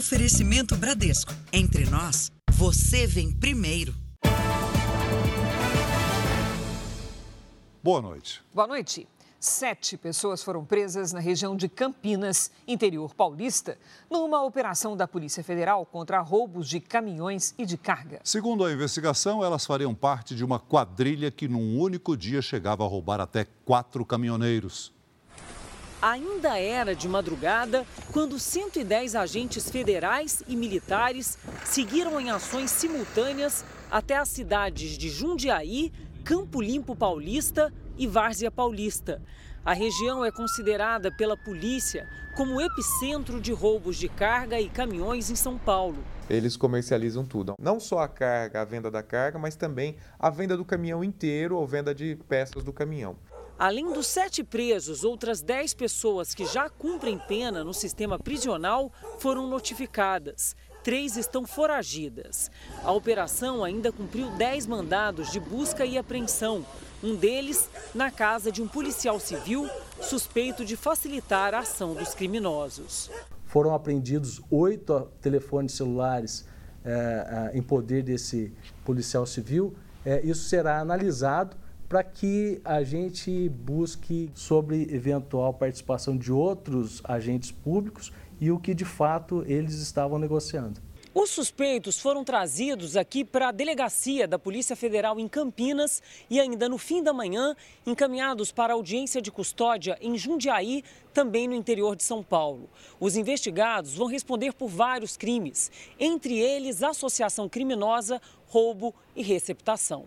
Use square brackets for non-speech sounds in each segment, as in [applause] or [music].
Oferecimento Bradesco. Entre nós, você vem primeiro. Boa noite. Boa noite. Sete pessoas foram presas na região de Campinas, interior paulista, numa operação da Polícia Federal contra roubos de caminhões e de carga. Segundo a investigação, elas fariam parte de uma quadrilha que, num único dia, chegava a roubar até quatro caminhoneiros. Ainda era de madrugada quando 110 agentes federais e militares seguiram em ações simultâneas até as cidades de Jundiaí, Campo Limpo Paulista e Várzea Paulista. A região é considerada pela polícia como epicentro de roubos de carga e caminhões em São Paulo. Eles comercializam tudo, não só a carga, a venda da carga, mas também a venda do caminhão inteiro ou venda de peças do caminhão. Além dos sete presos, outras dez pessoas que já cumprem pena no sistema prisional foram notificadas três estão foragidas. A operação ainda cumpriu 10 mandados de busca e apreensão, um deles na casa de um policial civil suspeito de facilitar a ação dos criminosos. Foram apreendidos oito telefones celulares é, em poder desse policial civil. É, isso será analisado para que a gente busque sobre eventual participação de outros agentes públicos e o que de fato eles estavam negociando. Os suspeitos foram trazidos aqui para a delegacia da Polícia Federal em Campinas e ainda no fim da manhã encaminhados para a audiência de custódia em Jundiaí, também no interior de São Paulo. Os investigados vão responder por vários crimes, entre eles associação criminosa, roubo e receptação.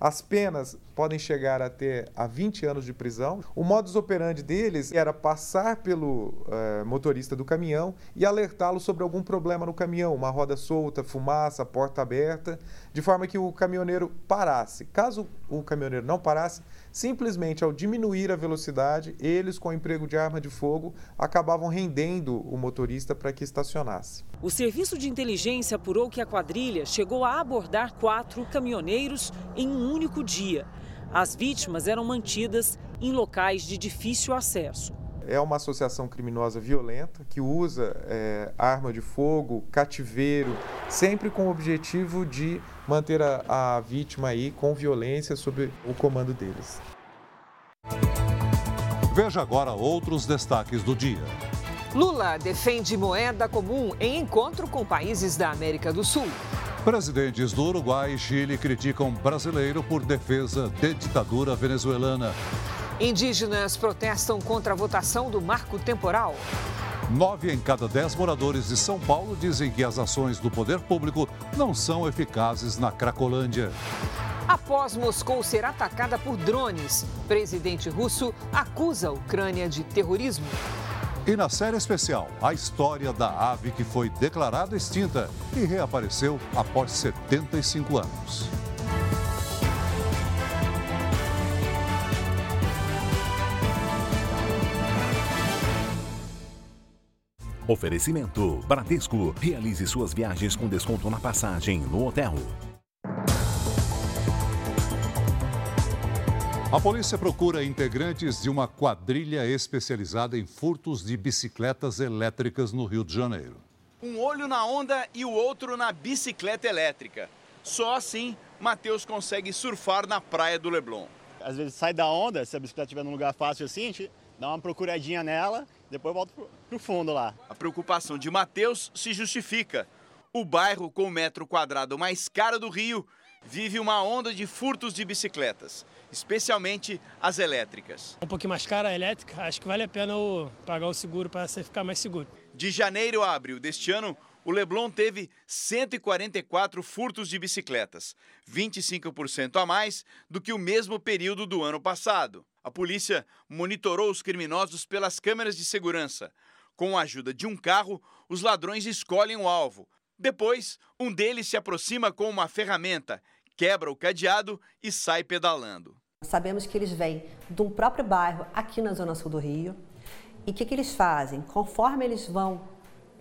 As penas podem chegar até a 20 anos de prisão. O modus operandi deles era passar pelo uh, motorista do caminhão e alertá-lo sobre algum problema no caminhão, uma roda solta, fumaça, porta aberta, de forma que o caminhoneiro parasse. Caso o caminhoneiro não parasse, simplesmente ao diminuir a velocidade, eles, com o emprego de arma de fogo, acabavam rendendo o motorista para que estacionasse. O serviço de inteligência apurou que a quadrilha chegou a abordar quatro caminhoneiros em um único dia. As vítimas eram mantidas em locais de difícil acesso. É uma associação criminosa violenta que usa é, arma de fogo, cativeiro, sempre com o objetivo de manter a, a vítima aí com violência sob o comando deles. Veja agora outros destaques do dia. Lula defende moeda comum em encontro com países da América do Sul. Presidentes do Uruguai e Chile criticam brasileiro por defesa de ditadura venezuelana. Indígenas protestam contra a votação do marco temporal. Nove em cada dez moradores de São Paulo dizem que as ações do poder público não são eficazes na Cracolândia. Após Moscou ser atacada por drones, presidente russo acusa a Ucrânia de terrorismo. E na série especial, a história da ave que foi declarada extinta e reapareceu após 75 anos. Oferecimento Bradesco. Realize suas viagens com desconto na passagem no hotel. A polícia procura integrantes de uma quadrilha especializada em furtos de bicicletas elétricas no Rio de Janeiro. Um olho na onda e o outro na bicicleta elétrica. Só assim, Matheus consegue surfar na praia do Leblon. Às vezes sai da onda, se a bicicleta estiver num lugar fácil assim, a gente dá uma procuradinha nela, depois volta pro, pro fundo lá. A preocupação de Matheus se justifica. O bairro com o metro quadrado mais caro do Rio vive uma onda de furtos de bicicletas especialmente as elétricas. Um pouquinho mais cara a elétrica, acho que vale a pena pagar o seguro para você ficar mais seguro. De janeiro a abril deste ano, o Leblon teve 144 furtos de bicicletas, 25% a mais do que o mesmo período do ano passado. A polícia monitorou os criminosos pelas câmeras de segurança. Com a ajuda de um carro, os ladrões escolhem o alvo. Depois, um deles se aproxima com uma ferramenta, quebra o cadeado e sai pedalando. Sabemos que eles vêm de um próprio bairro aqui na Zona Sul do Rio. E o que, que eles fazem? Conforme eles vão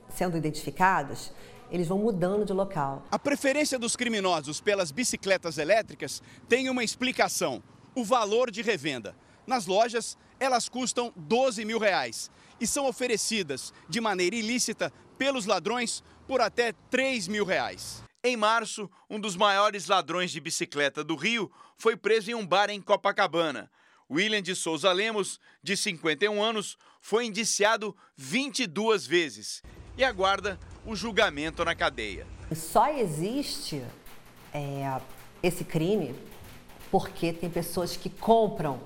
sendo identificados, eles vão mudando de local. A preferência dos criminosos pelas bicicletas elétricas tem uma explicação: o valor de revenda. Nas lojas, elas custam 12 mil reais. e são oferecidas de maneira ilícita pelos ladrões por até 3 mil reais. Em março, um dos maiores ladrões de bicicleta do Rio foi preso em um bar em Copacabana. William de Souza Lemos, de 51 anos, foi indiciado 22 vezes e aguarda o julgamento na cadeia. Só existe é, esse crime porque tem pessoas que compram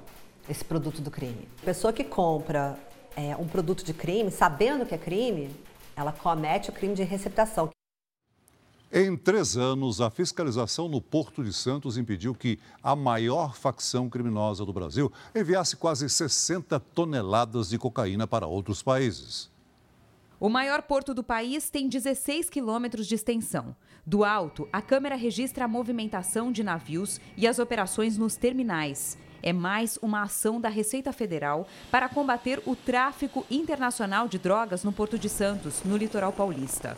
esse produto do crime. Pessoa que compra é, um produto de crime, sabendo que é crime, ela comete o crime de receptação. Em três anos, a fiscalização no Porto de Santos impediu que a maior facção criminosa do Brasil enviasse quase 60 toneladas de cocaína para outros países. O maior porto do país tem 16 quilômetros de extensão. Do alto, a câmera registra a movimentação de navios e as operações nos terminais. É mais uma ação da Receita Federal para combater o tráfico internacional de drogas no Porto de Santos, no litoral paulista.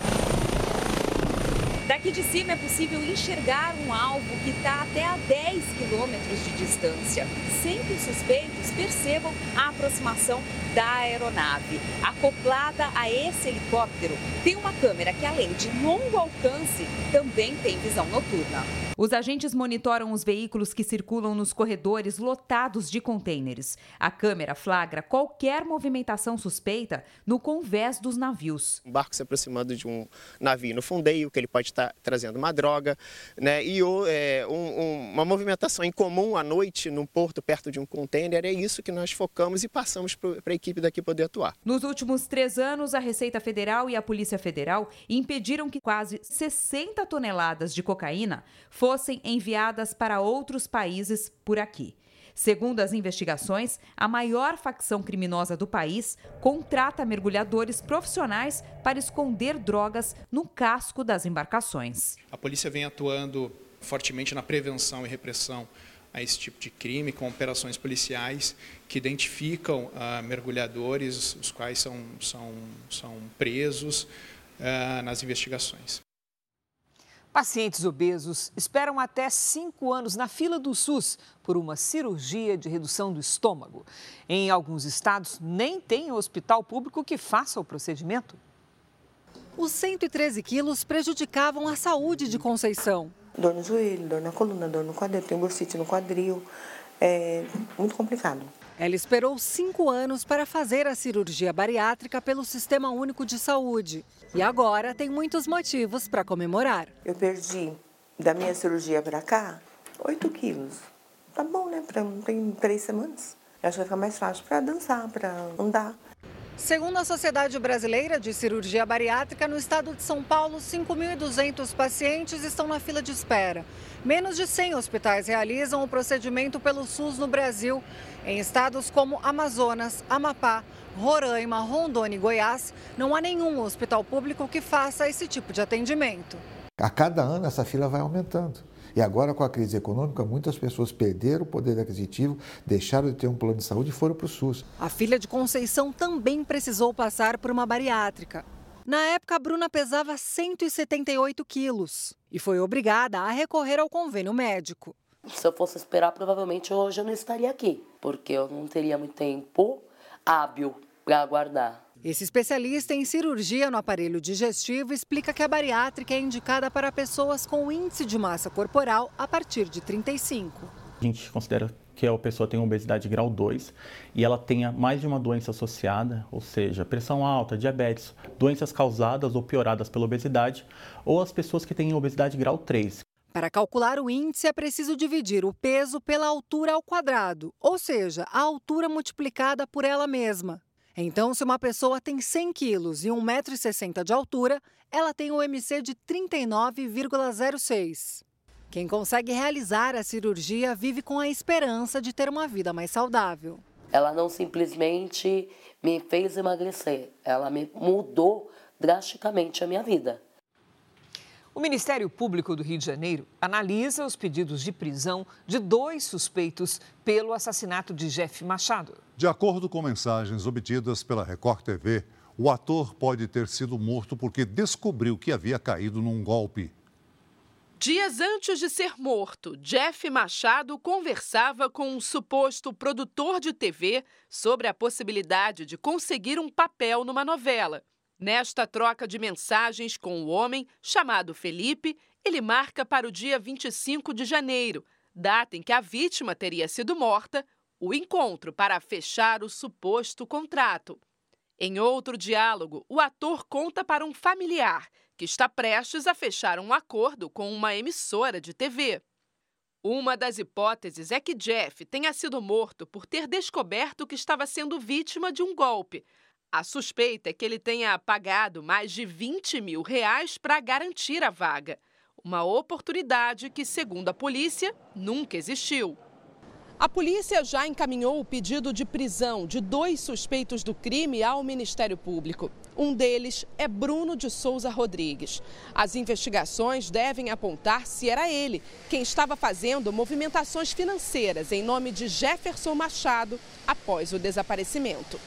Daqui de cima é possível enxergar um alvo que está até a 10 quilômetros de distância, sem que os suspeitos percebam a aproximação da aeronave. Acoplada a esse helicóptero, tem uma câmera que, além de longo alcance, também tem visão noturna. Os agentes monitoram os veículos que circulam nos corredores lotados de contêineres. A câmera flagra qualquer movimentação suspeita no convés dos navios. Um barco se aproximando de um navio no fundeio, que ele pode estar trazendo uma droga, né? E é, um, uma movimentação incomum à noite no porto, perto de um contêiner, é isso que nós focamos e passamos para a equipe daqui poder atuar. Nos últimos três anos, a Receita Federal e a Polícia Federal impediram que quase 60 toneladas de cocaína fossem enviadas para outros países por aqui. Segundo as investigações, a maior facção criminosa do país contrata mergulhadores profissionais para esconder drogas no casco das embarcações. A polícia vem atuando fortemente na prevenção e repressão a esse tipo de crime, com operações policiais que identificam uh, mergulhadores, os quais são, são, são presos uh, nas investigações. Pacientes obesos esperam até cinco anos na fila do SUS por uma cirurgia de redução do estômago. Em alguns estados, nem tem hospital público que faça o procedimento. Os 113 quilos prejudicavam a saúde de Conceição. Dor no joelho, dor na coluna, dor no quadril, tem bursite no quadril. É muito complicado. Ela esperou cinco anos para fazer a cirurgia bariátrica pelo Sistema Único de Saúde. E agora tem muitos motivos para comemorar. Eu perdi da minha cirurgia para cá 8 quilos. Tá bom, né? Tem três semanas. Eu acho que vai ficar mais fácil para dançar, para andar. Segundo a Sociedade Brasileira de Cirurgia Bariátrica, no estado de São Paulo, 5.200 pacientes estão na fila de espera. Menos de 100 hospitais realizam o procedimento pelo SUS no Brasil. Em estados como Amazonas, Amapá, Roraima, Rondônia e Goiás, não há nenhum hospital público que faça esse tipo de atendimento. A cada ano essa fila vai aumentando. E agora, com a crise econômica, muitas pessoas perderam o poder aquisitivo, deixaram de ter um plano de saúde e foram para o SUS. A filha de Conceição também precisou passar por uma bariátrica. Na época, a Bruna pesava 178 quilos e foi obrigada a recorrer ao convênio médico. Se eu fosse esperar, provavelmente hoje eu não estaria aqui, porque eu não teria muito tempo hábil para aguardar. Esse especialista em cirurgia no aparelho digestivo explica que a bariátrica é indicada para pessoas com índice de massa corporal a partir de 35. A gente considera que a pessoa tem obesidade grau 2 e ela tenha mais de uma doença associada, ou seja, pressão alta, diabetes, doenças causadas ou pioradas pela obesidade, ou as pessoas que têm obesidade grau 3. Para calcular o índice, é preciso dividir o peso pela altura ao quadrado, ou seja, a altura multiplicada por ela mesma. Então, se uma pessoa tem 100 quilos e 1,60m de altura, ela tem um MC de 39,06. Quem consegue realizar a cirurgia vive com a esperança de ter uma vida mais saudável. Ela não simplesmente me fez emagrecer, ela me mudou drasticamente a minha vida. O Ministério Público do Rio de Janeiro analisa os pedidos de prisão de dois suspeitos pelo assassinato de Jeff Machado. De acordo com mensagens obtidas pela Record TV, o ator pode ter sido morto porque descobriu que havia caído num golpe. Dias antes de ser morto, Jeff Machado conversava com um suposto produtor de TV sobre a possibilidade de conseguir um papel numa novela. Nesta troca de mensagens com o homem, chamado Felipe, ele marca para o dia 25 de janeiro, data em que a vítima teria sido morta, o encontro para fechar o suposto contrato. Em outro diálogo, o ator conta para um familiar que está prestes a fechar um acordo com uma emissora de TV. Uma das hipóteses é que Jeff tenha sido morto por ter descoberto que estava sendo vítima de um golpe. A suspeita é que ele tenha pagado mais de 20 mil reais para garantir a vaga. Uma oportunidade que, segundo a polícia, nunca existiu. A polícia já encaminhou o pedido de prisão de dois suspeitos do crime ao Ministério Público. Um deles é Bruno de Souza Rodrigues. As investigações devem apontar se era ele quem estava fazendo movimentações financeiras em nome de Jefferson Machado após o desaparecimento.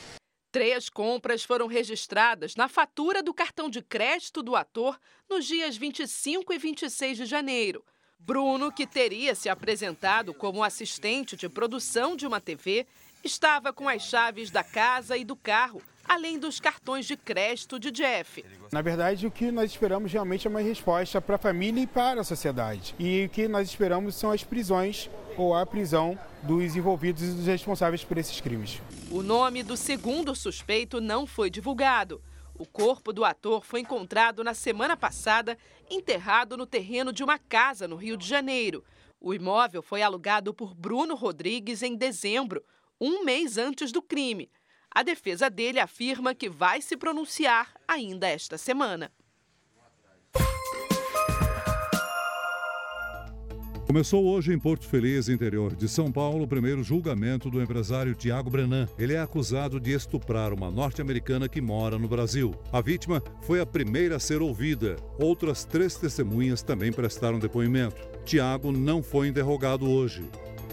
Três compras foram registradas na fatura do cartão de crédito do ator nos dias 25 e 26 de janeiro. Bruno, que teria se apresentado como assistente de produção de uma TV, estava com as chaves da casa e do carro, além dos cartões de crédito de Jeff. Na verdade, o que nós esperamos realmente é uma resposta para a família e para a sociedade. E o que nós esperamos são as prisões ou a prisão dos envolvidos e dos responsáveis por esses crimes. O nome do segundo suspeito não foi divulgado. O corpo do ator foi encontrado na semana passada, enterrado no terreno de uma casa no Rio de Janeiro. O imóvel foi alugado por Bruno Rodrigues em dezembro, um mês antes do crime. A defesa dele afirma que vai se pronunciar ainda esta semana. Começou hoje em Porto Feliz, interior de São Paulo, o primeiro julgamento do empresário Tiago Brenan. Ele é acusado de estuprar uma norte-americana que mora no Brasil. A vítima foi a primeira a ser ouvida. Outras três testemunhas também prestaram depoimento. Tiago não foi interrogado hoje.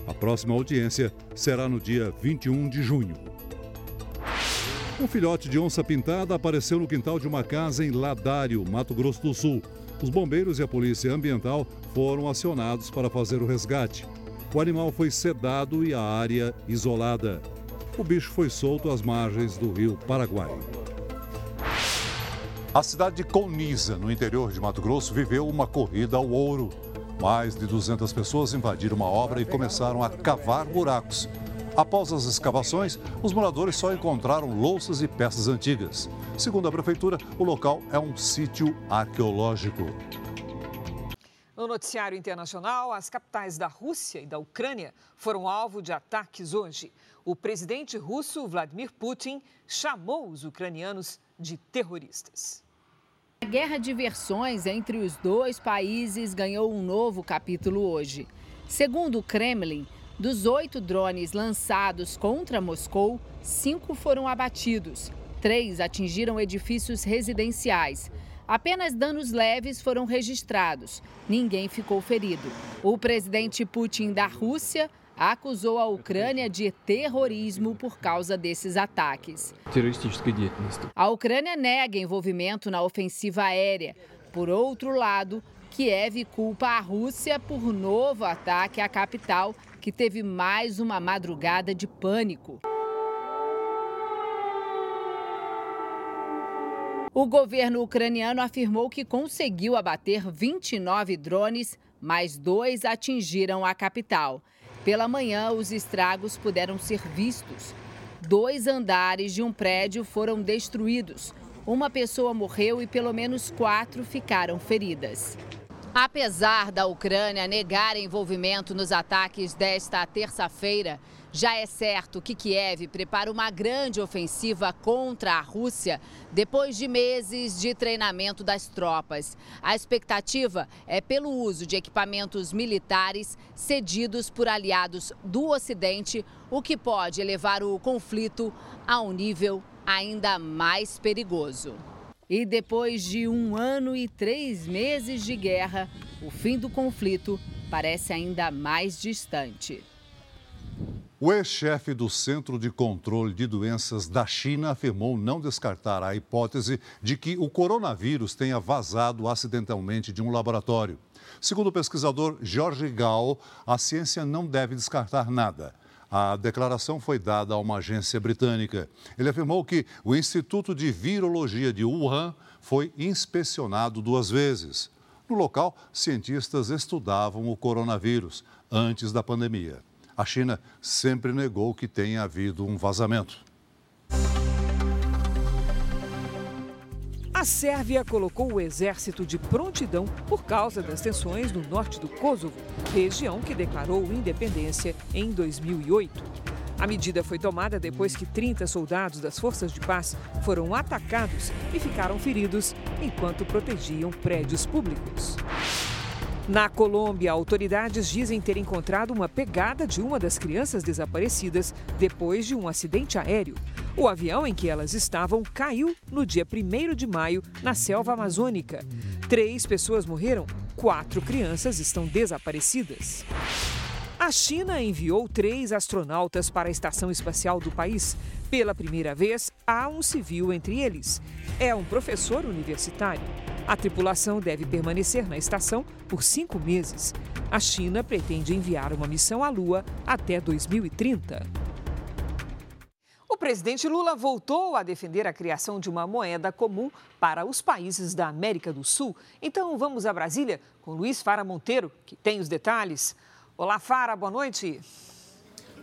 A próxima audiência será no dia 21 de junho. Um filhote de onça pintada apareceu no quintal de uma casa em Ladário, Mato Grosso do Sul. Os bombeiros e a polícia ambiental foram acionados para fazer o resgate. O animal foi sedado e a área isolada. O bicho foi solto às margens do rio Paraguai. A cidade de Colniza, no interior de Mato Grosso, viveu uma corrida ao ouro. Mais de 200 pessoas invadiram uma obra e começaram a cavar buracos. Após as escavações, os moradores só encontraram louças e peças antigas. Segundo a prefeitura, o local é um sítio arqueológico. No noticiário internacional, as capitais da Rússia e da Ucrânia foram alvo de ataques hoje. O presidente russo Vladimir Putin chamou os ucranianos de terroristas. A guerra de versões entre os dois países ganhou um novo capítulo hoje. Segundo o Kremlin, dos oito drones lançados contra Moscou, cinco foram abatidos. Três atingiram edifícios residenciais. Apenas danos leves foram registrados. Ninguém ficou ferido. O presidente Putin da Rússia acusou a Ucrânia de terrorismo por causa desses ataques. A Ucrânia nega envolvimento na ofensiva aérea. Por outro lado, Kiev culpa a Rússia por novo ataque à capital que teve mais uma madrugada de pânico. O governo ucraniano afirmou que conseguiu abater 29 drones, mas dois atingiram a capital. Pela manhã, os estragos puderam ser vistos. Dois andares de um prédio foram destruídos. Uma pessoa morreu e pelo menos quatro ficaram feridas. Apesar da Ucrânia negar envolvimento nos ataques desta terça-feira, já é certo que Kiev prepara uma grande ofensiva contra a Rússia depois de meses de treinamento das tropas. A expectativa é pelo uso de equipamentos militares cedidos por aliados do Ocidente, o que pode elevar o conflito a um nível ainda mais perigoso. E depois de um ano e três meses de guerra, o fim do conflito parece ainda mais distante. O ex-chefe do Centro de Controle de Doenças da China afirmou não descartar a hipótese de que o coronavírus tenha vazado acidentalmente de um laboratório. Segundo o pesquisador Jorge Gao, a ciência não deve descartar nada. A declaração foi dada a uma agência britânica. Ele afirmou que o Instituto de Virologia de Wuhan foi inspecionado duas vezes. No local, cientistas estudavam o coronavírus antes da pandemia. A China sempre negou que tenha havido um vazamento. A Sérvia colocou o exército de prontidão por causa das tensões no norte do Kosovo, região que declarou independência em 2008. A medida foi tomada depois que 30 soldados das forças de paz foram atacados e ficaram feridos enquanto protegiam prédios públicos. Na Colômbia, autoridades dizem ter encontrado uma pegada de uma das crianças desaparecidas depois de um acidente aéreo. O avião em que elas estavam caiu no dia 1 de maio na selva amazônica. Três pessoas morreram, quatro crianças estão desaparecidas. A China enviou três astronautas para a estação espacial do país. Pela primeira vez, há um civil entre eles. É um professor universitário. A tripulação deve permanecer na estação por cinco meses. A China pretende enviar uma missão à Lua até 2030. O presidente Lula voltou a defender a criação de uma moeda comum para os países da América do Sul. Então vamos a Brasília com Luiz Fara Monteiro, que tem os detalhes. Olá, Fara, boa noite.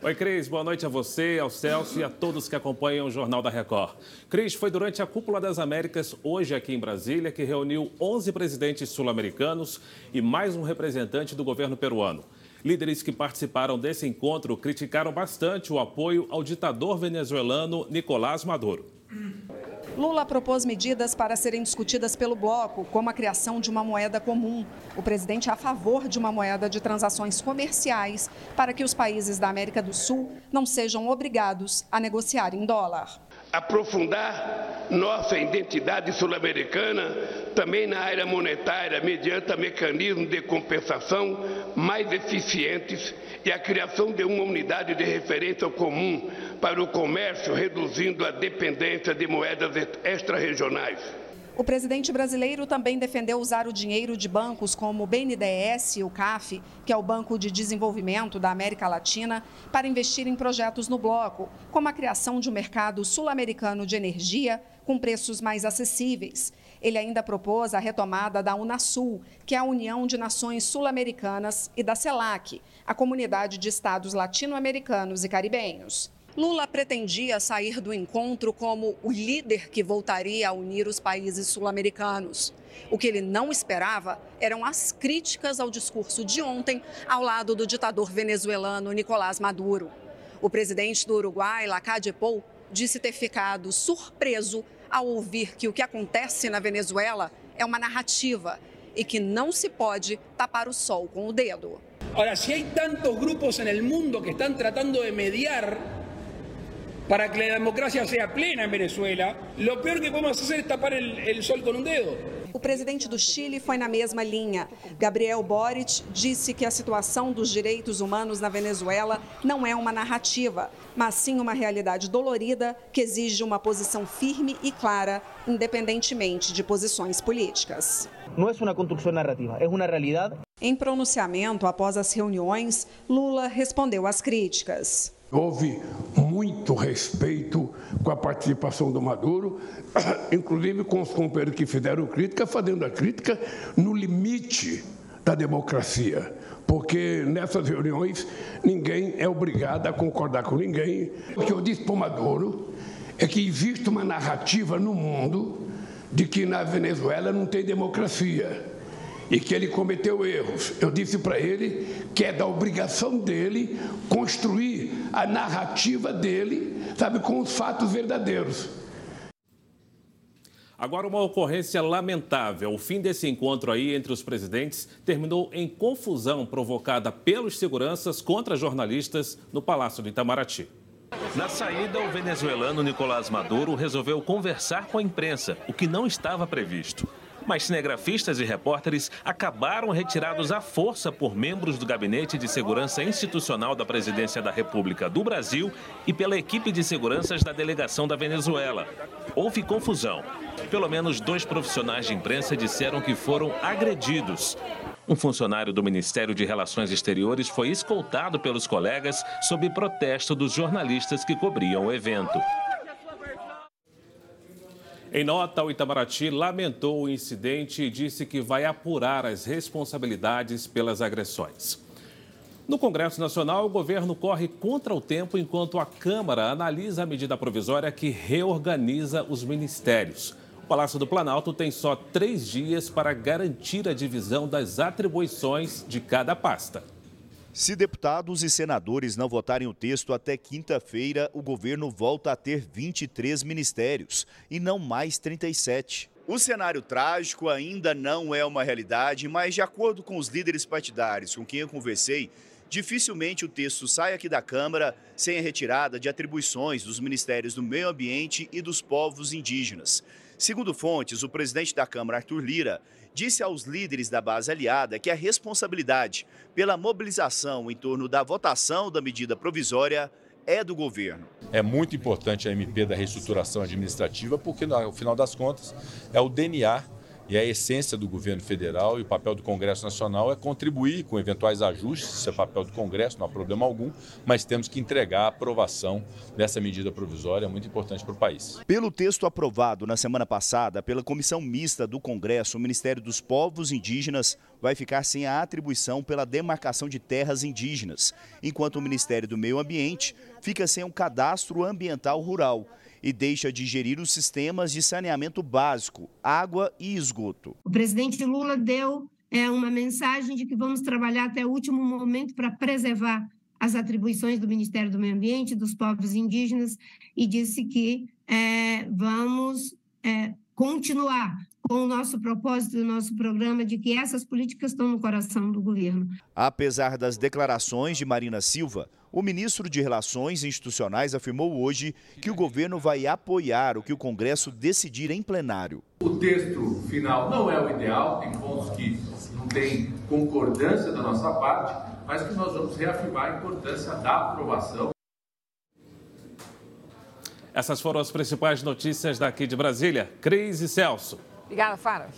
Oi, Cris, boa noite a você, ao Celso e a todos que acompanham o Jornal da Record. Cris, foi durante a Cúpula das Américas, hoje aqui em Brasília, que reuniu 11 presidentes sul-americanos e mais um representante do governo peruano. Líderes que participaram desse encontro criticaram bastante o apoio ao ditador venezuelano Nicolás Maduro. Lula propôs medidas para serem discutidas pelo bloco, como a criação de uma moeda comum. O presidente é a favor de uma moeda de transações comerciais para que os países da América do Sul não sejam obrigados a negociar em dólar. Aprofundar nossa identidade sul-americana também na área monetária, mediante mecanismos de compensação mais eficientes e a criação de uma unidade de referência comum para o comércio, reduzindo a dependência de moedas extra-regionais. O presidente brasileiro também defendeu usar o dinheiro de bancos como o BNDES e o CAF, que é o Banco de Desenvolvimento da América Latina, para investir em projetos no bloco, como a criação de um mercado sul-americano de energia com preços mais acessíveis. Ele ainda propôs a retomada da Unasul, que é a União de Nações Sul-Americanas, e da CELAC, a Comunidade de Estados Latino-Americanos e Caribenhos. Lula pretendia sair do encontro como o líder que voltaria a unir os países sul-americanos. O que ele não esperava eram as críticas ao discurso de ontem ao lado do ditador venezuelano Nicolás Maduro. O presidente do Uruguai, Lacade Pou, disse ter ficado surpreso ao ouvir que o que acontece na Venezuela é uma narrativa e que não se pode tapar o sol com o dedo. Agora, se há tantos grupos no mundo que estão tratando de mediar para que la democracia sea plena en Venezuela, lo peor que podemos hacer es tapar el, el sol con un dedo. O presidente do Chile foi na mesma linha. Gabriel Boric disse que a situação dos direitos humanos na Venezuela não é uma narrativa, mas sim uma realidade dolorida que exige uma posição firme e clara, independentemente de posições políticas. Não é uma construção narrativa, é uma realidade. Em pronunciamento após as reuniões, Lula respondeu às críticas. Houve muito respeito com a participação do Maduro, [coughs] inclusive com os companheiros que fizeram crítica, fazendo a crítica no limite da democracia, porque nessas reuniões ninguém é obrigado a concordar com ninguém. O que eu disse para o Maduro é que existe uma narrativa no mundo de que na Venezuela não tem democracia e que ele cometeu erros. Eu disse para ele que é da obrigação dele construir a narrativa dele, sabe, com os fatos verdadeiros. Agora, uma ocorrência lamentável. O fim desse encontro aí entre os presidentes terminou em confusão provocada pelos seguranças contra jornalistas no Palácio de Itamaraty. Na saída, o venezuelano Nicolás Maduro resolveu conversar com a imprensa, o que não estava previsto. Mas cinegrafistas e repórteres acabaram retirados à força por membros do Gabinete de Segurança Institucional da Presidência da República do Brasil e pela equipe de seguranças da delegação da Venezuela. Houve confusão. Pelo menos dois profissionais de imprensa disseram que foram agredidos. Um funcionário do Ministério de Relações Exteriores foi escoltado pelos colegas sob protesto dos jornalistas que cobriam o evento. Em nota, o Itamaraty lamentou o incidente e disse que vai apurar as responsabilidades pelas agressões. No Congresso Nacional, o governo corre contra o tempo enquanto a Câmara analisa a medida provisória que reorganiza os ministérios. O Palácio do Planalto tem só três dias para garantir a divisão das atribuições de cada pasta. Se deputados e senadores não votarem o texto até quinta-feira, o governo volta a ter 23 ministérios e não mais 37. O cenário trágico ainda não é uma realidade, mas de acordo com os líderes partidários com quem eu conversei, dificilmente o texto sai aqui da Câmara sem a retirada de atribuições dos ministérios do Meio Ambiente e dos povos indígenas. Segundo fontes, o presidente da Câmara, Arthur Lira, disse aos líderes da base aliada que a responsabilidade pela mobilização em torno da votação da medida provisória é do governo. É muito importante a MP da reestruturação administrativa, porque, no final das contas, é o DNA e a essência do governo federal e o papel do Congresso Nacional é contribuir com eventuais ajustes, isso é papel do Congresso, não há problema algum, mas temos que entregar a aprovação dessa medida provisória, muito importante para o país. Pelo texto aprovado na semana passada pela Comissão Mista do Congresso, o Ministério dos Povos Indígenas vai ficar sem a atribuição pela demarcação de terras indígenas, enquanto o Ministério do Meio Ambiente fica sem um cadastro ambiental rural e deixa de gerir os sistemas de saneamento básico, água e esgoto. O presidente Lula deu é, uma mensagem de que vamos trabalhar até o último momento para preservar as atribuições do Ministério do Meio Ambiente, dos povos indígenas, e disse que é, vamos é, continuar com o nosso propósito do nosso programa de que essas políticas estão no coração do governo. Apesar das declarações de Marina Silva, o ministro de Relações Institucionais afirmou hoje que o governo vai apoiar o que o Congresso decidir em plenário. O texto final não é o ideal, tem pontos que não tem concordância da nossa parte, mas que nós vamos reafirmar a importância da aprovação. Essas foram as principais notícias daqui de Brasília. Cris e Celso. Obrigada, Fara.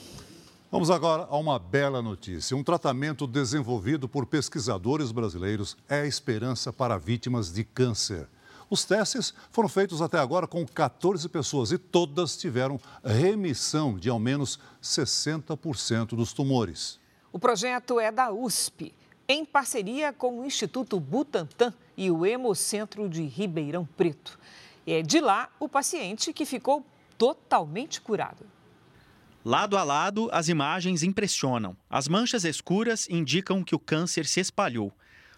Vamos agora a uma bela notícia. Um tratamento desenvolvido por pesquisadores brasileiros é a esperança para vítimas de câncer. Os testes foram feitos até agora com 14 pessoas e todas tiveram remissão de ao menos 60% dos tumores. O projeto é da USP, em parceria com o Instituto Butantan e o Hemocentro de Ribeirão Preto. É de lá o paciente que ficou totalmente curado. Lado a lado, as imagens impressionam. As manchas escuras indicam que o câncer se espalhou.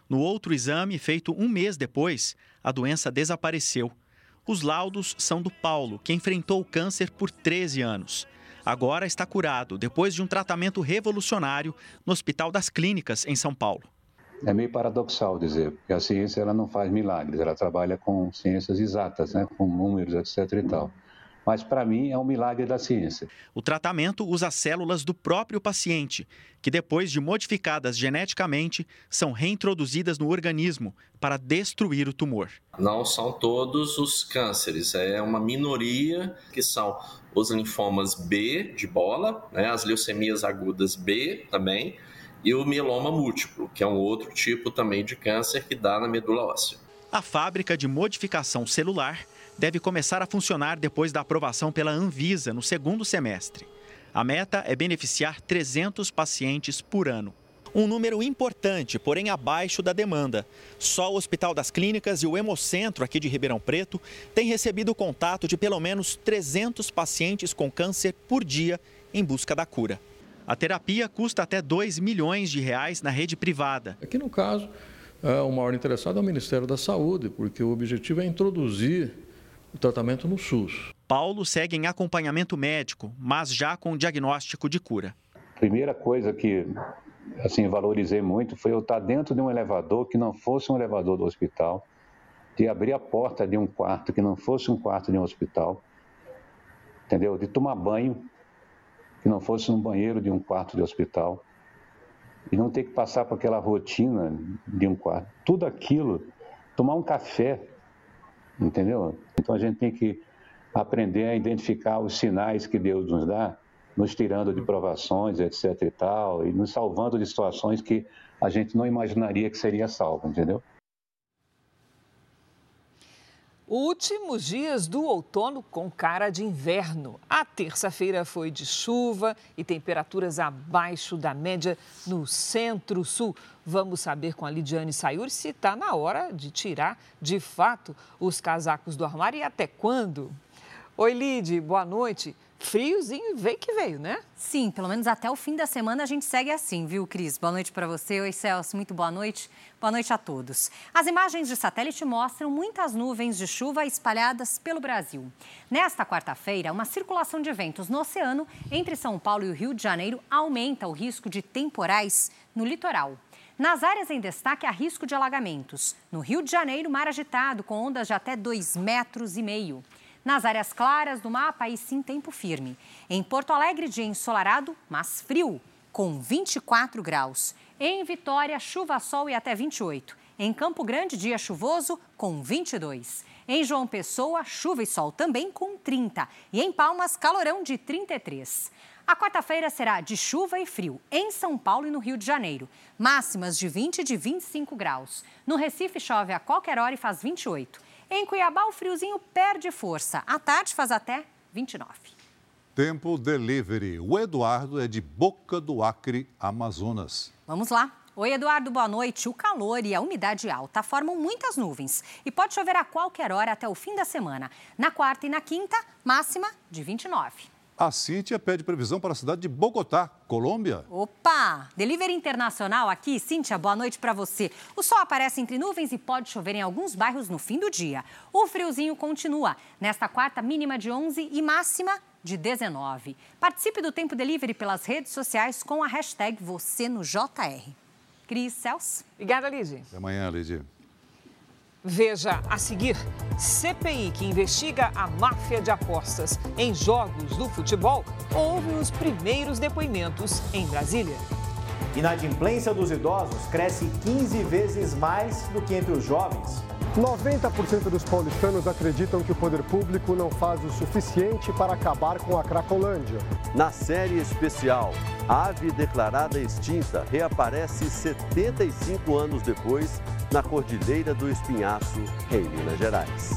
No outro exame, feito um mês depois, a doença desapareceu. Os laudos são do Paulo, que enfrentou o câncer por 13 anos. Agora está curado, depois de um tratamento revolucionário no Hospital das Clínicas, em São Paulo. É meio paradoxal dizer, porque a ciência ela não faz milagres, ela trabalha com ciências exatas, né, com números, etc. e tal mas para mim é um milagre da ciência. O tratamento usa células do próprio paciente, que depois de modificadas geneticamente, são reintroduzidas no organismo para destruir o tumor. Não são todos os cânceres, é uma minoria que são os linfomas B de bola, né, as leucemias agudas B também, e o mieloma múltiplo, que é um outro tipo também de câncer que dá na medula óssea. A fábrica de modificação celular deve começar a funcionar depois da aprovação pela Anvisa no segundo semestre. A meta é beneficiar 300 pacientes por ano. Um número importante, porém abaixo da demanda. Só o Hospital das Clínicas e o Hemocentro aqui de Ribeirão Preto têm recebido contato de pelo menos 300 pacientes com câncer por dia em busca da cura. A terapia custa até 2 milhões de reais na rede privada. Aqui no caso, é, o maior interessado é o Ministério da Saúde, porque o objetivo é introduzir o tratamento no SUS. Paulo segue em acompanhamento médico, mas já com diagnóstico de cura. Primeira coisa que assim valorizei muito foi eu estar dentro de um elevador que não fosse um elevador do hospital, de abrir a porta de um quarto que não fosse um quarto de um hospital, entendeu? De tomar banho, que não fosse no banheiro de um quarto de hospital e não ter que passar por aquela rotina de um quarto. Tudo aquilo, tomar um café, entendeu? Então a gente tem que aprender a identificar os sinais que Deus nos dá, nos tirando de provações, etc e tal, e nos salvando de situações que a gente não imaginaria que seria salvo, entendeu? Últimos dias do outono com cara de inverno. A terça-feira foi de chuva e temperaturas abaixo da média no centro-sul. Vamos saber com a Lidiane Sayuri se está na hora de tirar, de fato, os casacos do armário e até quando. Oi, Lid, boa noite friozinho veio que veio, né? Sim, pelo menos até o fim da semana a gente segue assim, viu, Cris? Boa noite para você. Oi, Celso, muito boa noite. Boa noite a todos. As imagens de satélite mostram muitas nuvens de chuva espalhadas pelo Brasil. Nesta quarta-feira, uma circulação de ventos no oceano entre São Paulo e o Rio de Janeiro aumenta o risco de temporais no litoral. Nas áreas em destaque, há risco de alagamentos. No Rio de Janeiro, mar agitado, com ondas de até 2,5 metros. e meio. Nas áreas claras do mapa, aí sim, tempo firme. Em Porto Alegre, dia ensolarado, mas frio, com 24 graus. Em Vitória, chuva, sol e até 28. Em Campo Grande, dia chuvoso, com 22. Em João Pessoa, chuva e sol também com 30. E em Palmas, calorão de 33. A quarta-feira será de chuva e frio em São Paulo e no Rio de Janeiro. Máximas de 20 e de 25 graus. No Recife, chove a qualquer hora e faz 28. Em Cuiabá, o friozinho perde força. À tarde faz até 29. Tempo delivery. O Eduardo é de Boca do Acre, Amazonas. Vamos lá. Oi, Eduardo, boa noite. O calor e a umidade alta formam muitas nuvens e pode chover a qualquer hora até o fim da semana. Na quarta e na quinta, máxima de 29. A Cíntia pede previsão para a cidade de Bogotá, Colômbia. Opa! Delivery internacional aqui. Cíntia, boa noite para você. O sol aparece entre nuvens e pode chover em alguns bairros no fim do dia. O friozinho continua. Nesta quarta, mínima de 11 e máxima de 19. Participe do Tempo Delivery pelas redes sociais com a hashtag você no JR. Cris Celso. Obrigada, Lidy. Até amanhã, Lidy. Veja a seguir: CPI que investiga a máfia de apostas em jogos do futebol houve os primeiros depoimentos em Brasília. Inadimplência dos idosos cresce 15 vezes mais do que entre os jovens. 90% dos paulistanos acreditam que o poder público não faz o suficiente para acabar com a Cracolândia. Na série especial, a ave declarada extinta reaparece 75 anos depois na Cordilheira do Espinhaço, em Minas Gerais.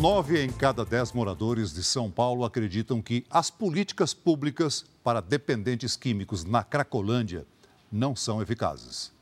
Nove em cada dez moradores de São Paulo acreditam que as políticas públicas para dependentes químicos na Cracolândia não são eficazes.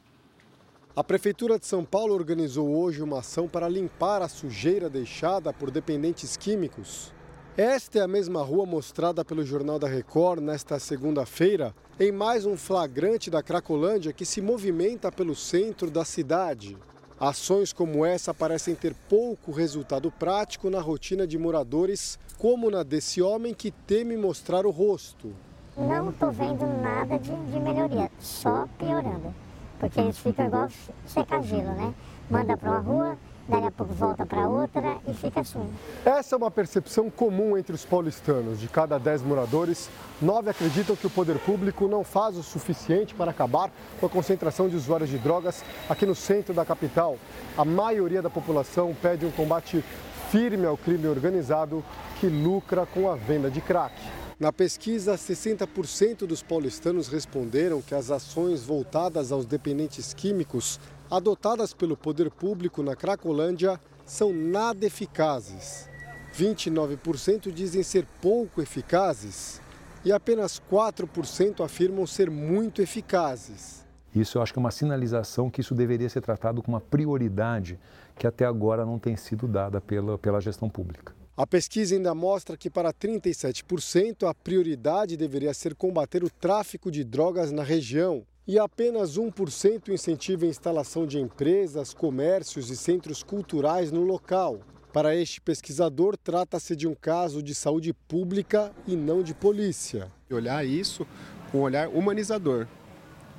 A Prefeitura de São Paulo organizou hoje uma ação para limpar a sujeira deixada por dependentes químicos. Esta é a mesma rua mostrada pelo Jornal da Record nesta segunda-feira, em mais um flagrante da Cracolândia que se movimenta pelo centro da cidade. Ações como essa parecem ter pouco resultado prático na rotina de moradores, como na desse homem que teme mostrar o rosto. Não estou vendo nada de, de, melhoria, só piorando. Porque eles ficam igual secar gelo, né? Manda para uma rua, daí a pouco volta para outra e fica assim. Essa é uma percepção comum entre os paulistanos. De cada 10 moradores, 9 acreditam que o poder público não faz o suficiente para acabar com a concentração de usuários de drogas aqui no centro da capital. A maioria da população pede um combate firme ao crime organizado que lucra com a venda de crack. Na pesquisa, 60% dos paulistanos responderam que as ações voltadas aos dependentes químicos adotadas pelo poder público na Cracolândia são nada eficazes. 29% dizem ser pouco eficazes e apenas 4% afirmam ser muito eficazes. Isso eu acho que é uma sinalização que isso deveria ser tratado como uma prioridade que até agora não tem sido dada pela, pela gestão pública. A pesquisa ainda mostra que para 37% a prioridade deveria ser combater o tráfico de drogas na região, e apenas 1% incentiva a instalação de empresas, comércios e centros culturais no local. Para este pesquisador, trata-se de um caso de saúde pública e não de polícia. Olhar isso com um olhar humanizador,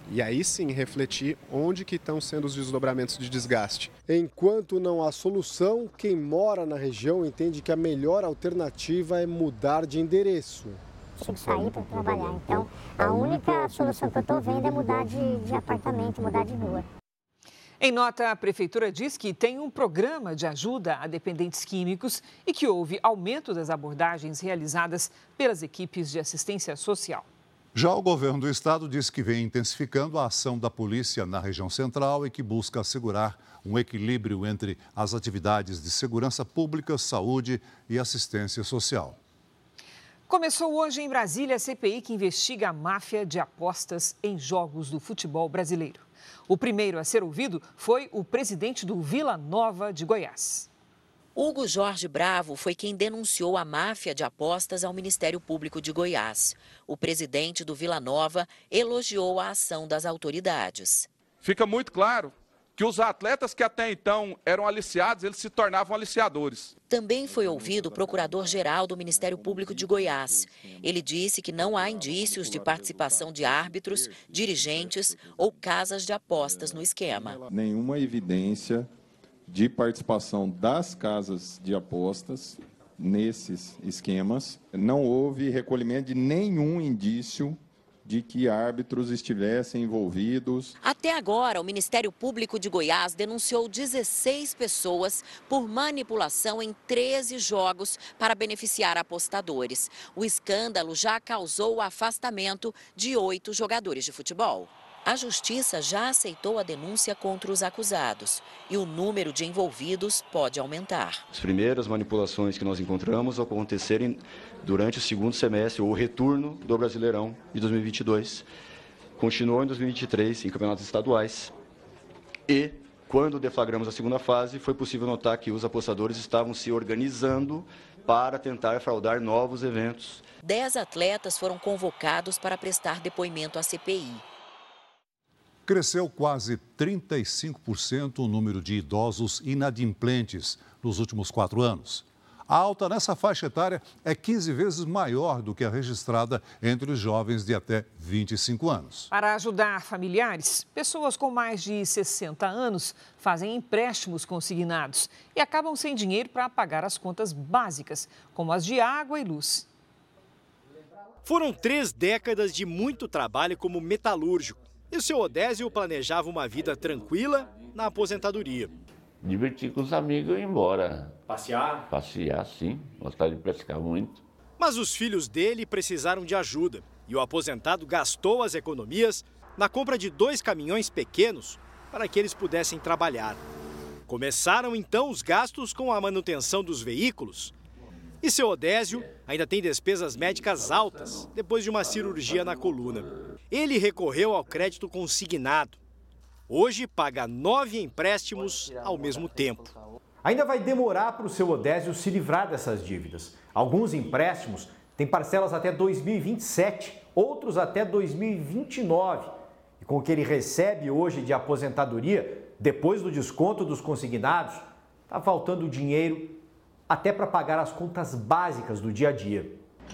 e aí sim refletir onde que estão sendo os desdobramentos de desgaste. Enquanto não há solução, quem mora na região entende que a melhor alternativa é mudar de endereço. Tem que sair para trabalhar. Então, a única solução que eu estou vendo é mudar de, de apartamento, mudar de rua. Em nota, a Prefeitura diz que tem um programa de ajuda a dependentes químicos e que houve aumento das abordagens realizadas pelas equipes de assistência social. Já o governo do estado diz que vem intensificando a ação da polícia na região central e que busca assegurar um equilíbrio entre as atividades de segurança pública, saúde e assistência social. Começou hoje em Brasília a CPI que investiga a máfia de apostas em jogos do futebol brasileiro. O primeiro a ser ouvido foi o presidente do Vila Nova de Goiás. Hugo Jorge Bravo foi quem denunciou a máfia de apostas ao Ministério Público de Goiás. O presidente do Vila Nova elogiou a ação das autoridades. Fica muito claro que os atletas que até então eram aliciados, eles se tornavam aliciadores. Também foi ouvido o procurador-geral do Ministério Público de Goiás. Ele disse que não há indícios de participação de árbitros, dirigentes ou casas de apostas no esquema. Nenhuma evidência de participação das casas de apostas nesses esquemas. Não houve recolhimento de nenhum indício de que árbitros estivessem envolvidos. Até agora, o Ministério Público de Goiás denunciou 16 pessoas por manipulação em 13 jogos para beneficiar apostadores. O escândalo já causou o afastamento de oito jogadores de futebol. A justiça já aceitou a denúncia contra os acusados e o número de envolvidos pode aumentar. As primeiras manipulações que nós encontramos acontecerem durante o segundo semestre, ou o retorno do Brasileirão de 2022. Continuou em 2023 em campeonatos estaduais e, quando deflagramos a segunda fase, foi possível notar que os apostadores estavam se organizando para tentar fraudar novos eventos. Dez atletas foram convocados para prestar depoimento à CPI. Cresceu quase 35% o número de idosos inadimplentes nos últimos quatro anos. A alta nessa faixa etária é 15 vezes maior do que a registrada entre os jovens de até 25 anos. Para ajudar familiares, pessoas com mais de 60 anos fazem empréstimos consignados e acabam sem dinheiro para pagar as contas básicas, como as de água e luz. Foram três décadas de muito trabalho como metalúrgico e o seu Odésio planejava uma vida tranquila na aposentadoria. Divertir com os amigos e ir embora. Passear? Passear, sim. Gostava de pescar muito. Mas os filhos dele precisaram de ajuda e o aposentado gastou as economias na compra de dois caminhões pequenos para que eles pudessem trabalhar. Começaram então os gastos com a manutenção dos veículos e seu Odésio ainda tem despesas médicas altas depois de uma cirurgia na coluna. Ele recorreu ao crédito consignado. Hoje paga nove empréstimos ao mesmo tempo. Ainda vai demorar para o seu Odésio se livrar dessas dívidas. Alguns empréstimos têm parcelas até 2027, outros até 2029. E com o que ele recebe hoje de aposentadoria, depois do desconto dos consignados, está faltando dinheiro até para pagar as contas básicas do dia a dia.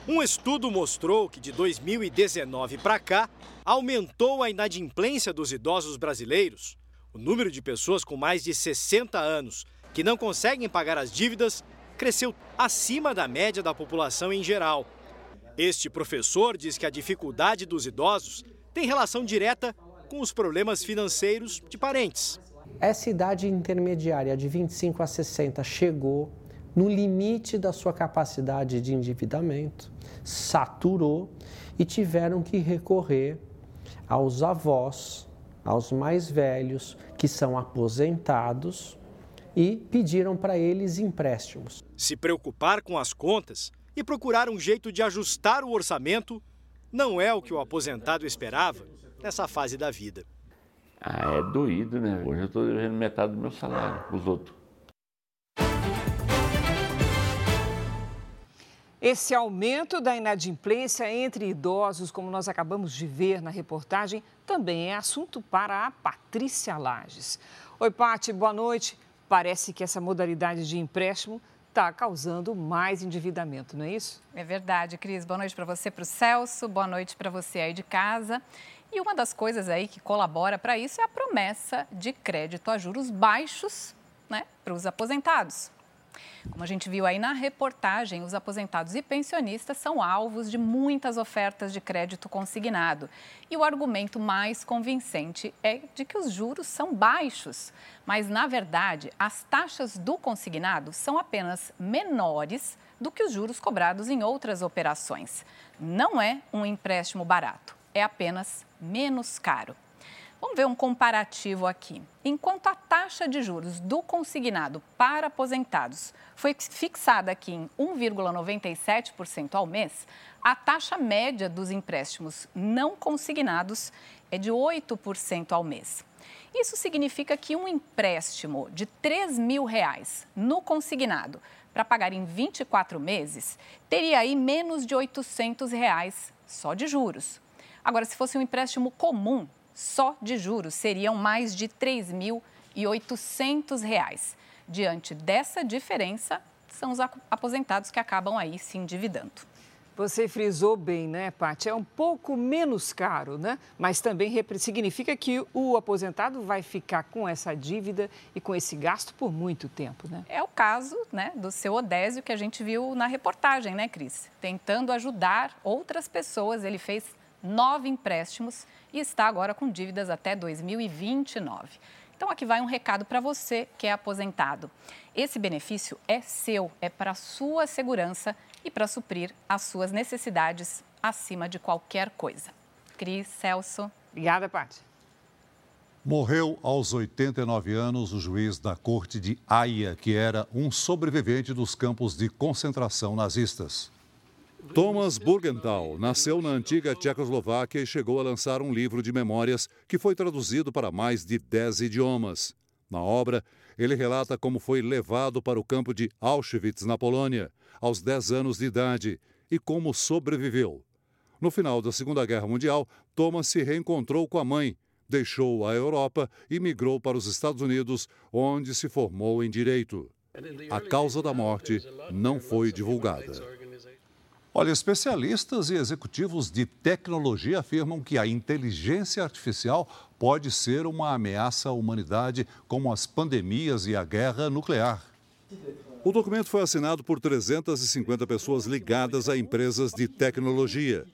Um estudo mostrou que de 2019 para cá aumentou a inadimplência dos idosos brasileiros. O número de pessoas com mais de 60 anos que não conseguem pagar as dívidas cresceu acima da média da população em geral. Este professor diz que a dificuldade dos idosos tem relação direta com os problemas financeiros de parentes. Essa idade intermediária de 25 a 60 chegou no limite da sua capacidade de endividamento, saturou e tiveram que recorrer aos avós, aos mais velhos, que são aposentados e pediram para eles empréstimos. Se preocupar com as contas e procurar um jeito de ajustar o orçamento não é o que o aposentado esperava nessa fase da vida. Ah, é doído, né? Hoje eu estou devendo metade do meu salário para os outros. Esse aumento da inadimplência entre idosos, como nós acabamos de ver na reportagem, também é assunto para a Patrícia Lages. Oi, Pati, boa noite. Parece que essa modalidade de empréstimo está causando mais endividamento, não é isso? É verdade, Cris. Boa noite para você, para o Celso. Boa noite para você aí de casa. E uma das coisas aí que colabora para isso é a promessa de crédito a juros baixos né, para os aposentados. Como a gente viu aí na reportagem, os aposentados e pensionistas são alvos de muitas ofertas de crédito consignado. E o argumento mais convincente é de que os juros são baixos. Mas, na verdade, as taxas do consignado são apenas menores do que os juros cobrados em outras operações. Não é um empréstimo barato, é apenas menos caro. Vamos ver um comparativo aqui. Enquanto a taxa de juros do consignado para aposentados foi fixada aqui em 1,97% ao mês, a taxa média dos empréstimos não consignados é de 8% ao mês. Isso significa que um empréstimo de 3 mil reais no consignado para pagar em 24 meses teria aí menos de 800 reais só de juros. Agora, se fosse um empréstimo comum, só de juros seriam mais de R$ 3.800. Diante dessa diferença, são os aposentados que acabam aí se endividando. Você frisou bem, né, Paty? É um pouco menos caro, né? Mas também significa que o aposentado vai ficar com essa dívida e com esse gasto por muito tempo, né? É o caso, né, do seu Odésio que a gente viu na reportagem, né, Cris? Tentando ajudar outras pessoas, ele fez nove empréstimos e está agora com dívidas até 2029. Então, aqui vai um recado para você que é aposentado. Esse benefício é seu, é para a sua segurança e para suprir as suas necessidades acima de qualquer coisa. Cris, Celso. Obrigada, Paty. Morreu aos 89 anos o juiz da corte de Haia, que era um sobrevivente dos campos de concentração nazistas. Thomas Burgenthal nasceu na antiga Tchecoslováquia e chegou a lançar um livro de memórias que foi traduzido para mais de dez idiomas. Na obra, ele relata como foi levado para o campo de Auschwitz, na Polônia, aos 10 anos de idade e como sobreviveu. No final da Segunda Guerra Mundial, Thomas se reencontrou com a mãe, deixou a Europa e migrou para os Estados Unidos, onde se formou em direito. A causa da morte não foi divulgada. Olha, especialistas e executivos de tecnologia afirmam que a inteligência artificial pode ser uma ameaça à humanidade, como as pandemias e a guerra nuclear. O documento foi assinado por 350 pessoas ligadas a empresas de tecnologia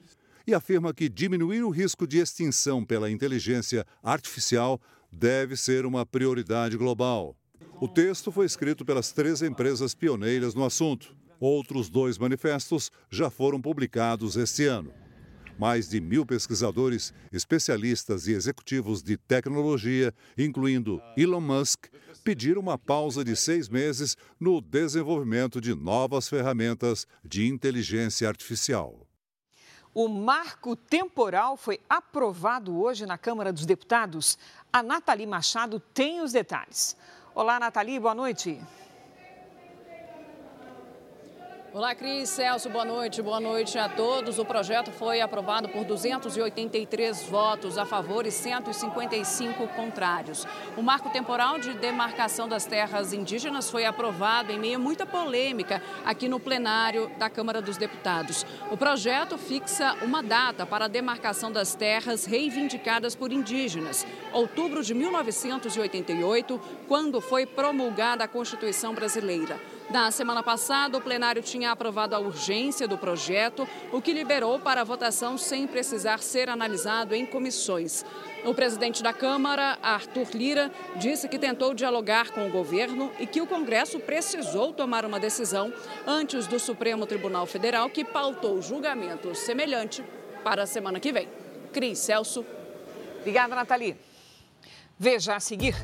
e afirma que diminuir o risco de extinção pela inteligência artificial deve ser uma prioridade global. O texto foi escrito pelas três empresas pioneiras no assunto. Outros dois manifestos já foram publicados este ano. Mais de mil pesquisadores, especialistas e executivos de tecnologia, incluindo Elon Musk, pediram uma pausa de seis meses no desenvolvimento de novas ferramentas de inteligência artificial. O marco temporal foi aprovado hoje na Câmara dos Deputados. A Nathalie Machado tem os detalhes. Olá, Nathalie, boa noite. Olá, Cris, Celso, boa noite, boa noite a todos. O projeto foi aprovado por 283 votos a favor e 155 contrários. O marco temporal de demarcação das terras indígenas foi aprovado em meio a muita polêmica aqui no plenário da Câmara dos Deputados. O projeto fixa uma data para a demarcação das terras reivindicadas por indígenas, outubro de 1988, quando foi promulgada a Constituição Brasileira. Na semana passada, o plenário tinha aprovado a urgência do projeto, o que liberou para a votação sem precisar ser analisado em comissões. O presidente da Câmara, Arthur Lira, disse que tentou dialogar com o governo e que o Congresso precisou tomar uma decisão antes do Supremo Tribunal Federal, que pautou julgamento semelhante para a semana que vem. Cris Celso. Obrigada, Nathalie. Veja a seguir.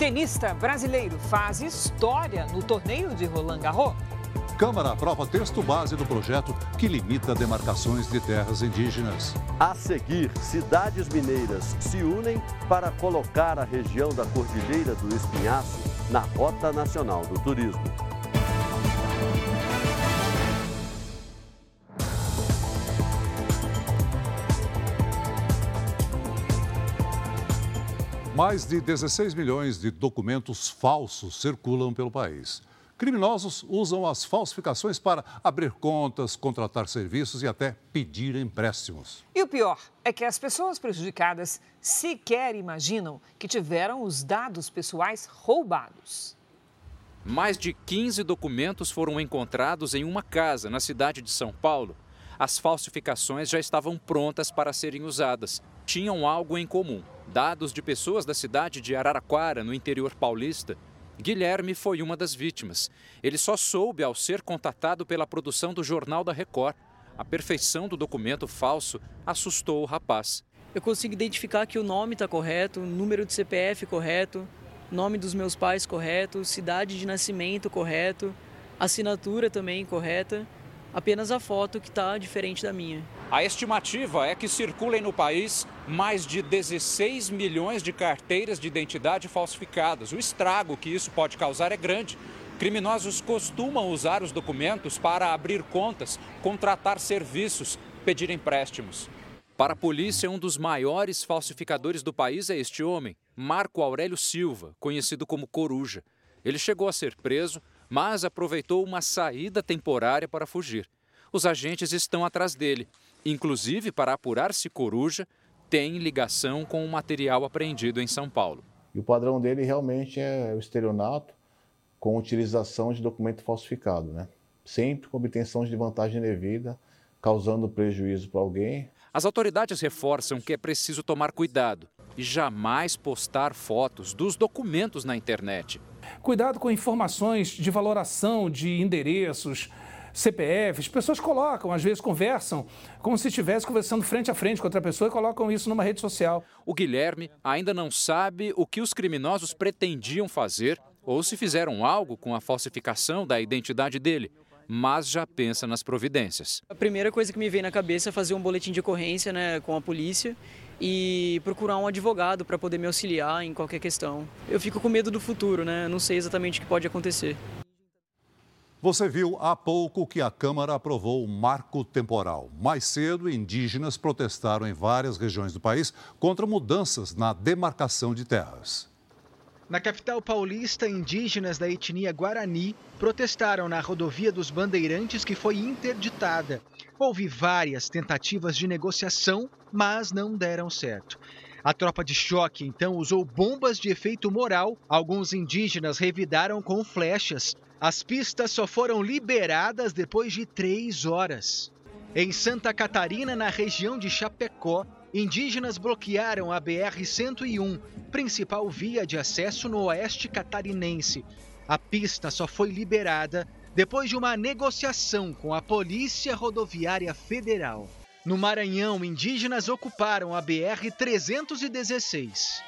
Tenista brasileiro faz história no torneio de Roland Garros. Câmara aprova texto base do projeto que limita demarcações de terras indígenas. A seguir, cidades mineiras se unem para colocar a região da Cordilheira do Espinhaço na Rota Nacional do Turismo. Mais de 16 milhões de documentos falsos circulam pelo país. Criminosos usam as falsificações para abrir contas, contratar serviços e até pedir empréstimos. E o pior é que as pessoas prejudicadas sequer imaginam que tiveram os dados pessoais roubados. Mais de 15 documentos foram encontrados em uma casa na cidade de São Paulo. As falsificações já estavam prontas para serem usadas. Tinham algo em comum: dados de pessoas da cidade de Araraquara, no interior paulista. Guilherme foi uma das vítimas. Ele só soube ao ser contatado pela produção do Jornal da Record. A perfeição do documento falso assustou o rapaz. Eu consigo identificar que o nome está correto, o número de CPF correto, nome dos meus pais correto, cidade de nascimento correto, assinatura também correta, apenas a foto que está diferente da minha. A estimativa é que circulem no país mais de 16 milhões de carteiras de identidade falsificadas. O estrago que isso pode causar é grande. Criminosos costumam usar os documentos para abrir contas, contratar serviços, pedir empréstimos. Para a polícia, um dos maiores falsificadores do país é este homem, Marco Aurélio Silva, conhecido como Coruja. Ele chegou a ser preso, mas aproveitou uma saída temporária para fugir. Os agentes estão atrás dele, inclusive para apurar se Coruja tem ligação com o material apreendido em São Paulo. E o padrão dele realmente é o estelionato com utilização de documento falsificado, né? Sempre com obtenção de vantagem devida, causando prejuízo para alguém, as autoridades reforçam que é preciso tomar cuidado e jamais postar fotos dos documentos na internet. Cuidado com informações de valoração de endereços, CPFs. Pessoas colocam, às vezes conversam, como se estivesse conversando frente a frente com outra pessoa e colocam isso numa rede social. O Guilherme ainda não sabe o que os criminosos pretendiam fazer ou se fizeram algo com a falsificação da identidade dele mas já pensa nas providências. A primeira coisa que me veio na cabeça é fazer um boletim de ocorrência né, com a polícia e procurar um advogado para poder me auxiliar em qualquer questão. Eu fico com medo do futuro, né? Não sei exatamente o que pode acontecer. Você viu há pouco que a Câmara aprovou o marco temporal. Mais cedo, indígenas protestaram em várias regiões do país contra mudanças na demarcação de terras. Na capital paulista, indígenas da etnia Guarani protestaram na rodovia dos Bandeirantes que foi interditada. Houve várias tentativas de negociação, mas não deram certo. A tropa de choque então usou bombas de efeito moral. Alguns indígenas revidaram com flechas. As pistas só foram liberadas depois de três horas. Em Santa Catarina, na região de Chapecó, indígenas bloquearam a BR-101, principal via de acesso no oeste catarinense. A pista só foi liberada depois de uma negociação com a Polícia Rodoviária Federal. No Maranhão, indígenas ocuparam a BR-316.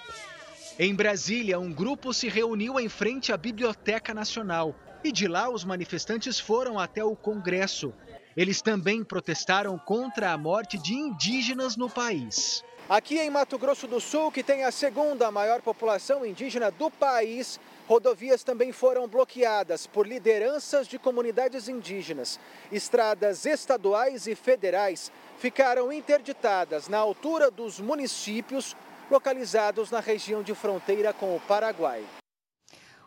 Em Brasília, um grupo se reuniu em frente à Biblioteca Nacional e de lá os manifestantes foram até o Congresso. Eles também protestaram contra a morte de indígenas no país. Aqui em Mato Grosso do Sul, que tem a segunda maior população indígena do país, rodovias também foram bloqueadas por lideranças de comunidades indígenas. Estradas estaduais e federais ficaram interditadas na altura dos municípios localizados na região de fronteira com o Paraguai.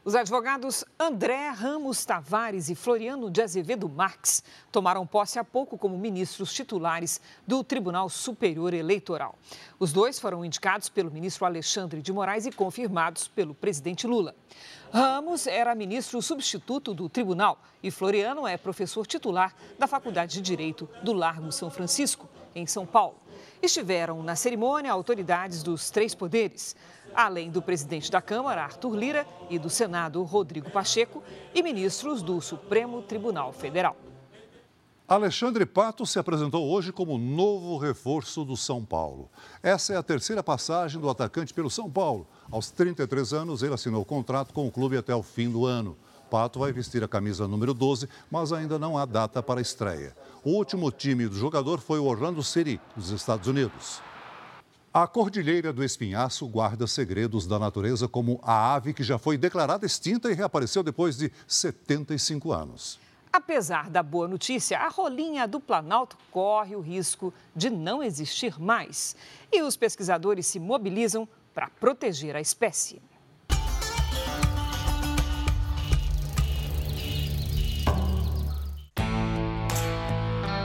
Os advogados André Ramos Tavares e Floriano de Azevedo Marques tomaram posse há pouco como ministros titulares do Tribunal Superior Eleitoral. Os dois foram indicados pelo ministro Alexandre de Moraes e confirmados pelo presidente Lula. Ramos era ministro substituto do tribunal e Floriano é professor titular da Faculdade de Direito do Largo São Francisco, em São Paulo. Estiveram na cerimônia autoridades dos três poderes além do presidente da Câmara, Arthur Lira, e do Senado, Rodrigo Pacheco, e ministros do Supremo Tribunal Federal. Alexandre Pato se apresentou hoje como novo reforço do São Paulo. Essa é a terceira passagem do atacante pelo São Paulo. Aos 33 anos, ele assinou o contrato com o clube até o fim do ano. Pato vai vestir a camisa número 12, mas ainda não há data para a estreia. O último time do jogador foi o Orlando City, dos Estados Unidos. A Cordilheira do Espinhaço guarda segredos da natureza como a ave que já foi declarada extinta e reapareceu depois de 75 anos. Apesar da boa notícia, a rolinha do Planalto corre o risco de não existir mais. E os pesquisadores se mobilizam para proteger a espécie.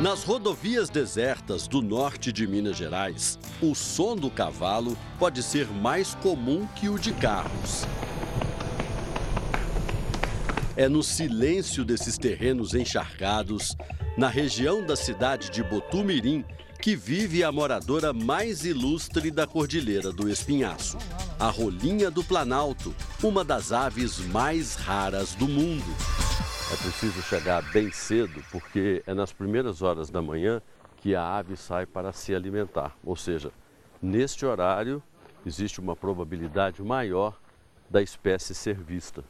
Nas rodovias desertas do norte de Minas Gerais, o som do cavalo pode ser mais comum que o de carros. É no silêncio desses terrenos encharcados, na região da cidade de Botumirim, que vive a moradora mais ilustre da Cordilheira do Espinhaço, a rolinha do Planalto, uma das aves mais raras do mundo. É preciso chegar bem cedo, porque é nas primeiras horas da manhã que a ave sai para se alimentar. Ou seja, neste horário existe uma probabilidade maior da espécie ser vista.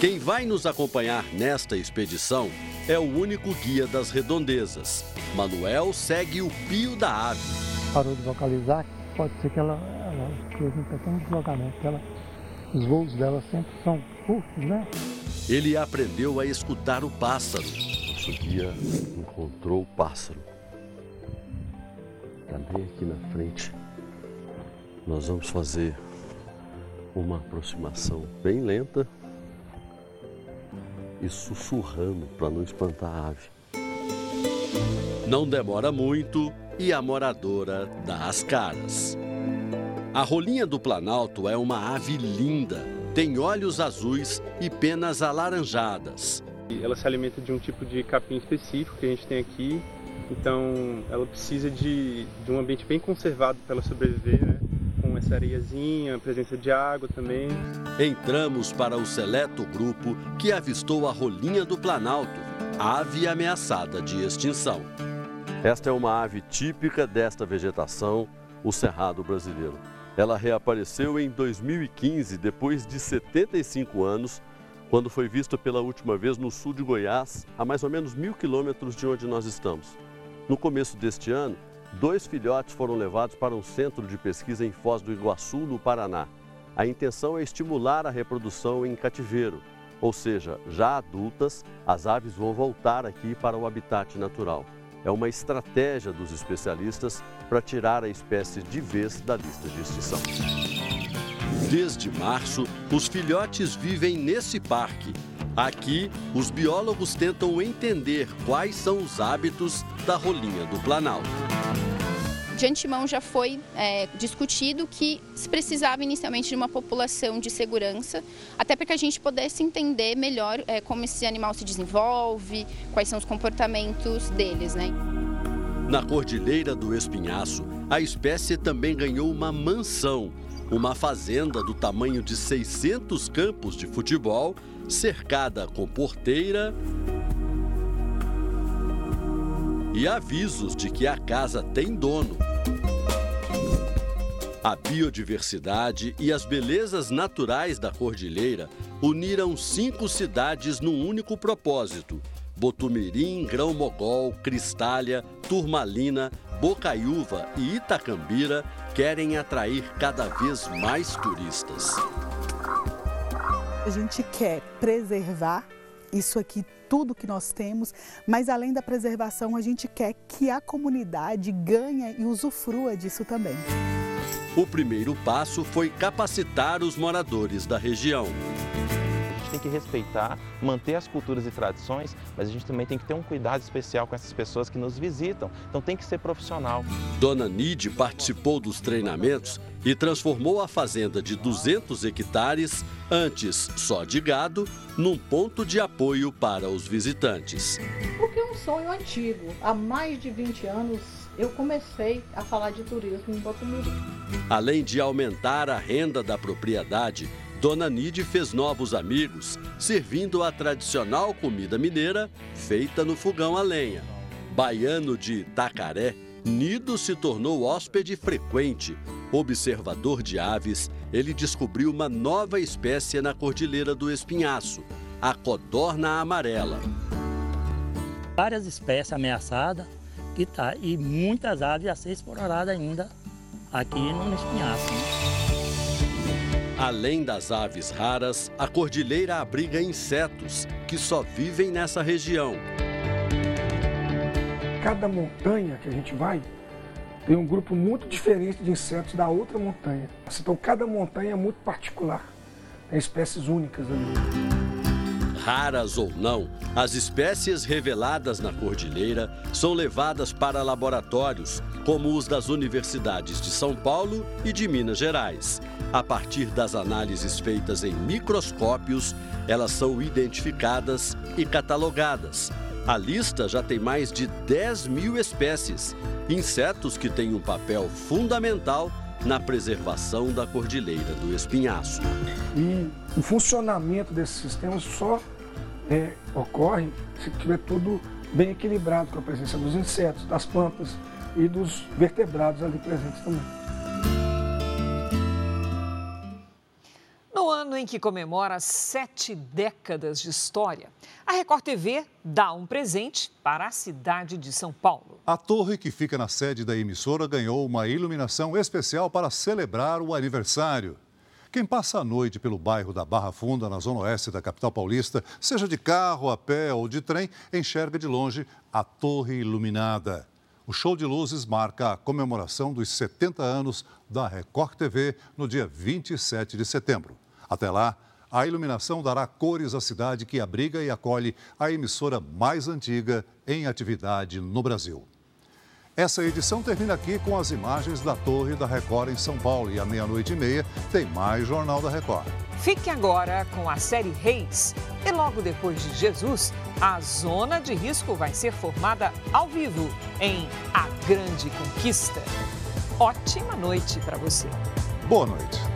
Quem vai nos acompanhar nesta expedição é o único guia das redondezas. Manuel segue o pio da ave. Parou de vocalizar, pode ser que ela, ela esteja em pequeno deslocamento. Ela, os voos dela sempre são curtos, né? Ele aprendeu a escutar o pássaro. Nosso guia encontrou o pássaro. Está bem aqui na frente. Nós vamos fazer uma aproximação bem lenta e sussurrando para não espantar a ave. Não demora muito e a moradora dá as caras. A rolinha do Planalto é uma ave linda, tem olhos azuis e penas alaranjadas. Ela se alimenta de um tipo de capim específico que a gente tem aqui, então ela precisa de, de um ambiente bem conservado para ela sobreviver, né? com essa areiazinha, presença de água também. Entramos para o seleto grupo que avistou a rolinha do Planalto, ave ameaçada de extinção. Esta é uma ave típica desta vegetação, o cerrado brasileiro. Ela reapareceu em 2015, depois de 75 anos, quando foi vista pela última vez no sul de Goiás, a mais ou menos mil quilômetros de onde nós estamos. No começo deste ano, Dois filhotes foram levados para um centro de pesquisa em Foz do Iguaçu, no Paraná. A intenção é estimular a reprodução em cativeiro, ou seja, já adultas, as aves vão voltar aqui para o habitat natural. É uma estratégia dos especialistas para tirar a espécie de vez da lista de extinção. Desde março, os filhotes vivem nesse parque. Aqui, os biólogos tentam entender quais são os hábitos da rolinha do Planalto de antemão já foi é, discutido que se precisava inicialmente de uma população de segurança, até para que a gente pudesse entender melhor é, como esse animal se desenvolve, quais são os comportamentos deles. Né? Na Cordilheira do Espinhaço, a espécie também ganhou uma mansão, uma fazenda do tamanho de 600 campos de futebol, cercada com porteira e avisos de que a casa tem dono. A biodiversidade e as belezas naturais da cordilheira uniram cinco cidades num único propósito: Botumirim, Grão Mogol, Cristália, Turmalina, Bocaiúva e Itacambira querem atrair cada vez mais turistas. A gente quer preservar isso aqui, tudo que nós temos, mas além da preservação, a gente quer que a comunidade ganhe e usufrua disso também. O primeiro passo foi capacitar os moradores da região. Tem que respeitar, manter as culturas e tradições, mas a gente também tem que ter um cuidado especial com essas pessoas que nos visitam. Então tem que ser profissional. Dona Nide participou dos treinamentos e transformou a fazenda de 200 hectares, antes só de gado, num ponto de apoio para os visitantes. Porque é um sonho antigo. Há mais de 20 anos eu comecei a falar de turismo em Botumirim. Além de aumentar a renda da propriedade, Dona Nide fez novos amigos, servindo a tradicional comida mineira feita no fogão a lenha. Baiano de Tacaré, Nido se tornou hóspede frequente. Observador de aves, ele descobriu uma nova espécie na Cordilheira do Espinhaço, a codorna amarela. Várias espécies ameaçadas que tá, e muitas aves a ser exploradas ainda aqui no Espinhaço. Além das aves raras, a cordilheira abriga insetos que só vivem nessa região. Cada montanha que a gente vai tem um grupo muito diferente de insetos da outra montanha. Então cada montanha é muito particular, tem espécies únicas ali. Raras ou não, as espécies reveladas na cordilheira são levadas para laboratórios, como os das universidades de São Paulo e de Minas Gerais. A partir das análises feitas em microscópios, elas são identificadas e catalogadas. A lista já tem mais de 10 mil espécies, insetos que têm um papel fundamental na preservação da Cordilheira do Espinhaço. E o funcionamento desses sistemas só é, ocorre se tiver tudo bem equilibrado com a presença dos insetos, das plantas e dos vertebrados ali presentes também. Ano em que comemora sete décadas de história, a Record TV dá um presente para a cidade de São Paulo. A torre que fica na sede da emissora ganhou uma iluminação especial para celebrar o aniversário. Quem passa a noite pelo bairro da Barra Funda, na zona oeste da capital paulista, seja de carro, a pé ou de trem, enxerga de longe a torre iluminada. O show de luzes marca a comemoração dos 70 anos da Record TV no dia 27 de setembro. Até lá, a iluminação dará cores à cidade que abriga e acolhe a emissora mais antiga em atividade no Brasil. Essa edição termina aqui com as imagens da Torre da Record em São Paulo. E à meia-noite e meia tem mais Jornal da Record. Fique agora com a série Reis. E logo depois de Jesus, a zona de risco vai ser formada ao vivo em A Grande Conquista. Ótima noite para você. Boa noite.